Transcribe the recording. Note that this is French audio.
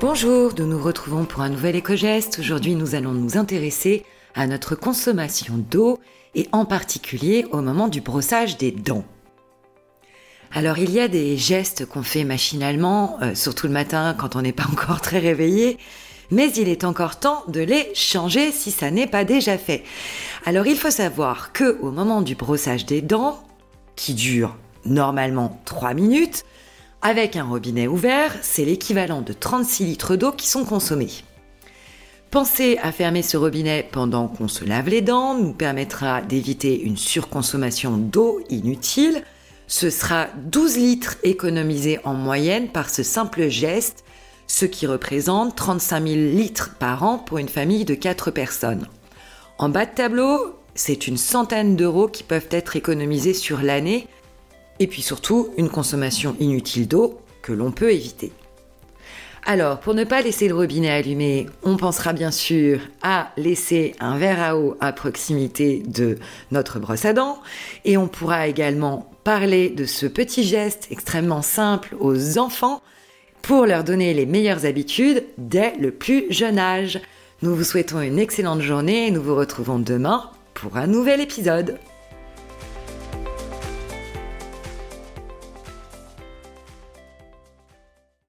Bonjour, nous nous retrouvons pour un nouvel éco-geste. Aujourd'hui, nous allons nous intéresser à notre consommation d'eau et en particulier au moment du brossage des dents. Alors il y a des gestes qu'on fait machinalement, euh, surtout le matin quand on n'est pas encore très réveillé, mais il est encore temps de les changer si ça n'est pas déjà fait. Alors il faut savoir que au moment du brossage des dents, qui dure normalement 3 minutes, avec un robinet ouvert, c'est l'équivalent de 36 litres d'eau qui sont consommés. Pensez à fermer ce robinet pendant qu'on se lave les dents, nous permettra d'éviter une surconsommation d'eau inutile. Ce sera 12 litres économisés en moyenne par ce simple geste, ce qui représente 35 000 litres par an pour une famille de 4 personnes. En bas de tableau, c'est une centaine d'euros qui peuvent être économisés sur l'année, et puis surtout une consommation inutile d'eau que l'on peut éviter. Alors, pour ne pas laisser le robinet allumé, on pensera bien sûr à laisser un verre à eau à proximité de notre brosse à dents et on pourra également parler de ce petit geste extrêmement simple aux enfants pour leur donner les meilleures habitudes dès le plus jeune âge. Nous vous souhaitons une excellente journée et nous vous retrouvons demain pour un nouvel épisode.